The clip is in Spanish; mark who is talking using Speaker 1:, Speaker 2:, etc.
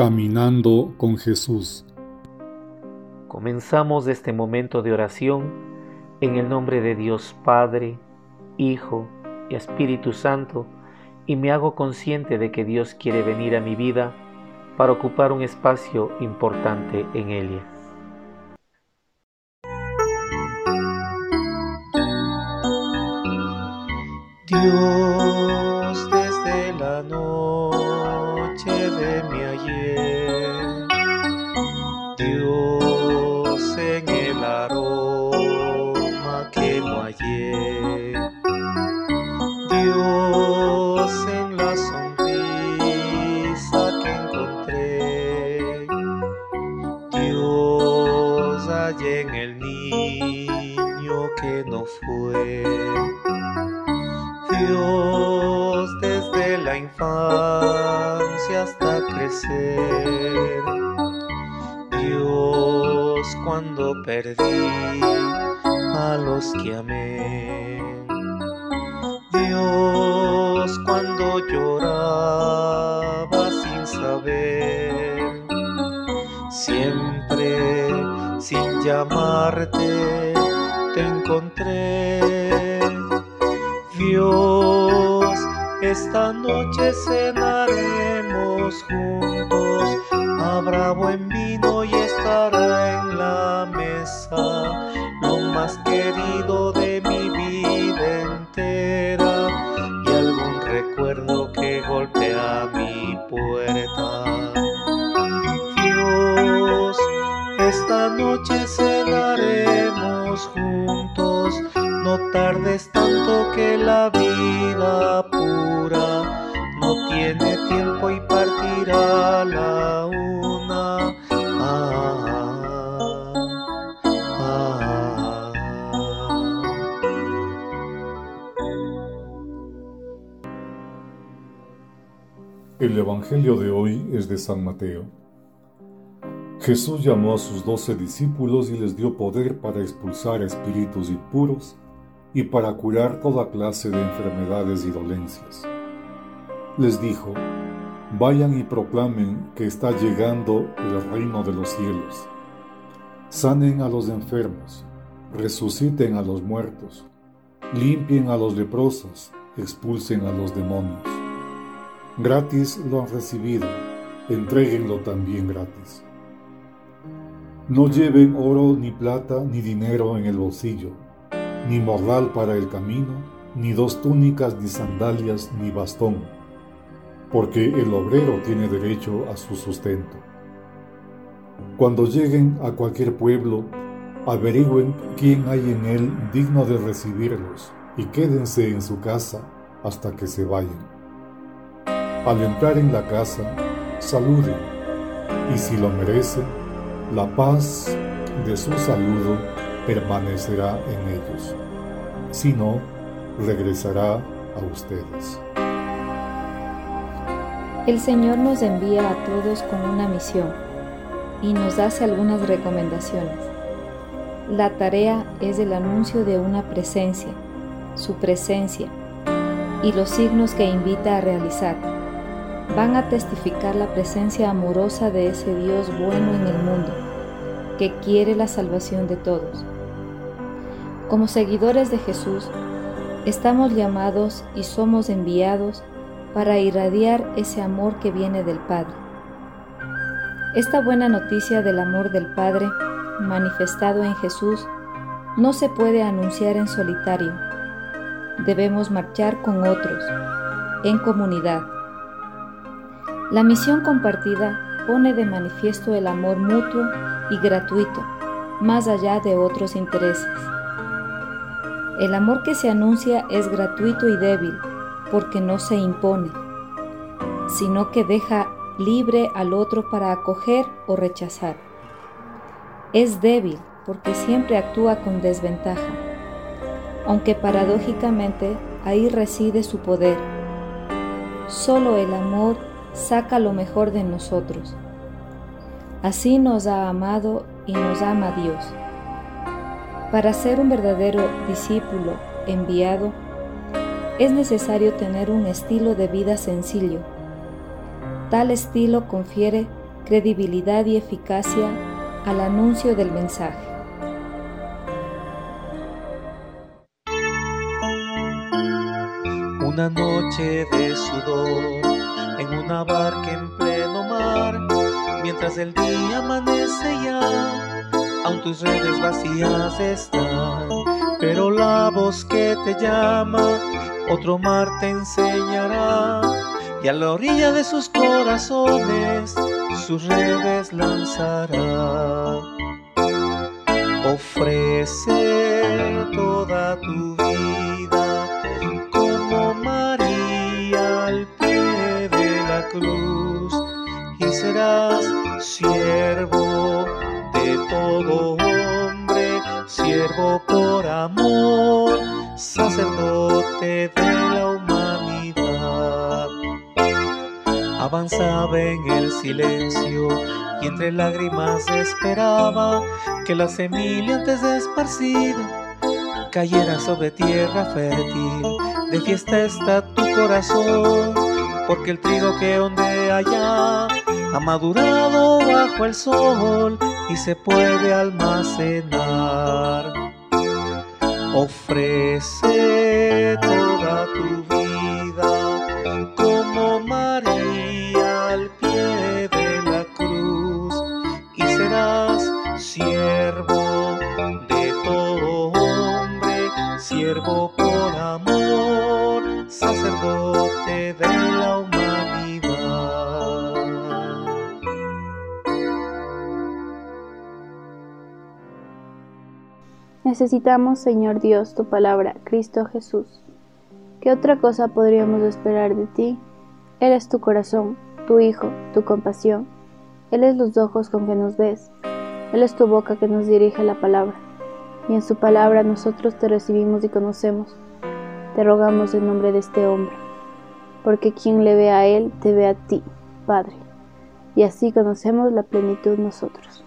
Speaker 1: Caminando con Jesús.
Speaker 2: Comenzamos este momento de oración en el nombre de Dios Padre, Hijo y Espíritu Santo y me hago consciente de que Dios quiere venir a mi vida para ocupar un espacio importante en ella.
Speaker 3: Dios desde la noche de mi ayer, Dios en el aroma que no hallé, Dios en la sonrisa que encontré, Dios allá en el niño que no fue. Dios desde la infancia hasta crecer. Dios cuando perdí a los que amé. Dios cuando lloraba sin saber. Siempre sin llamarte te encontré Dios, esta noche cenaremos juntos, habrá buen vino y estará en la mesa. Lo más querido
Speaker 1: El Evangelio de hoy es de San Mateo. Jesús llamó a sus doce discípulos y les dio poder para expulsar espíritus impuros y para curar toda clase de enfermedades y dolencias. Les dijo, vayan y proclamen que está llegando el reino de los cielos. Sanen a los enfermos, resuciten a los muertos, limpien a los leprosos, expulsen a los demonios. Gratis lo han recibido, entréguenlo también gratis. No lleven oro ni plata ni dinero en el bolsillo ni morral para el camino, ni dos túnicas, ni sandalias, ni bastón, porque el obrero tiene derecho a su sustento. Cuando lleguen a cualquier pueblo, averigüen quién hay en él digno de recibirlos y quédense en su casa hasta que se vayan. Al entrar en la casa, saluden y si lo merecen, la paz de su saludo permanecerá en ellos. Si no, regresará a ustedes.
Speaker 4: El Señor nos envía a todos con una misión y nos hace algunas recomendaciones. La tarea es el anuncio de una presencia, su presencia, y los signos que invita a realizar. Van a testificar la presencia amorosa de ese Dios bueno en el mundo, que quiere la salvación de todos. Como seguidores de Jesús, estamos llamados y somos enviados para irradiar ese amor que viene del Padre. Esta buena noticia del amor del Padre manifestado en Jesús no se puede anunciar en solitario. Debemos marchar con otros, en comunidad. La misión compartida pone de manifiesto el amor mutuo y gratuito, más allá de otros intereses. El amor que se anuncia es gratuito y débil porque no se impone, sino que deja libre al otro para acoger o rechazar. Es débil porque siempre actúa con desventaja, aunque paradójicamente ahí reside su poder. Solo el amor saca lo mejor de nosotros. Así nos ha amado y nos ama Dios. Para ser un verdadero discípulo enviado, es necesario tener un estilo de vida sencillo. Tal estilo confiere credibilidad y eficacia al anuncio del mensaje.
Speaker 3: Una noche de sudor en una barca en pleno mar, mientras el día amanece ya, aún tus redes vacías están, pero la voz que te llama, otro mar te enseñará, y a la orilla de sus corazones sus redes lanzará. Ofrece toda tu vida cruz y serás siervo de todo hombre, siervo por amor, sacerdote de la humanidad. Avanzaba en el silencio y entre lágrimas esperaba que la semilla antes esparcida cayera sobre tierra fértil. De fiesta está tu corazón, porque el trigo que ondea allá ha madurado bajo el sol y se puede almacenar. Ofrece toda tu vida como María al pie de la cruz y serás siervo de todo hombre, siervo por amor, sacerdote de la humanidad.
Speaker 5: Necesitamos, Señor Dios, tu palabra, Cristo Jesús. ¿Qué otra cosa podríamos esperar de ti? Él es tu corazón, tu Hijo, tu compasión. Él es los ojos con que nos ves. Él es tu boca que nos dirige la palabra. Y en su palabra nosotros te recibimos y conocemos. Te rogamos en nombre de este hombre, porque quien le ve a Él, te ve a ti, Padre. Y así conocemos la plenitud nosotros.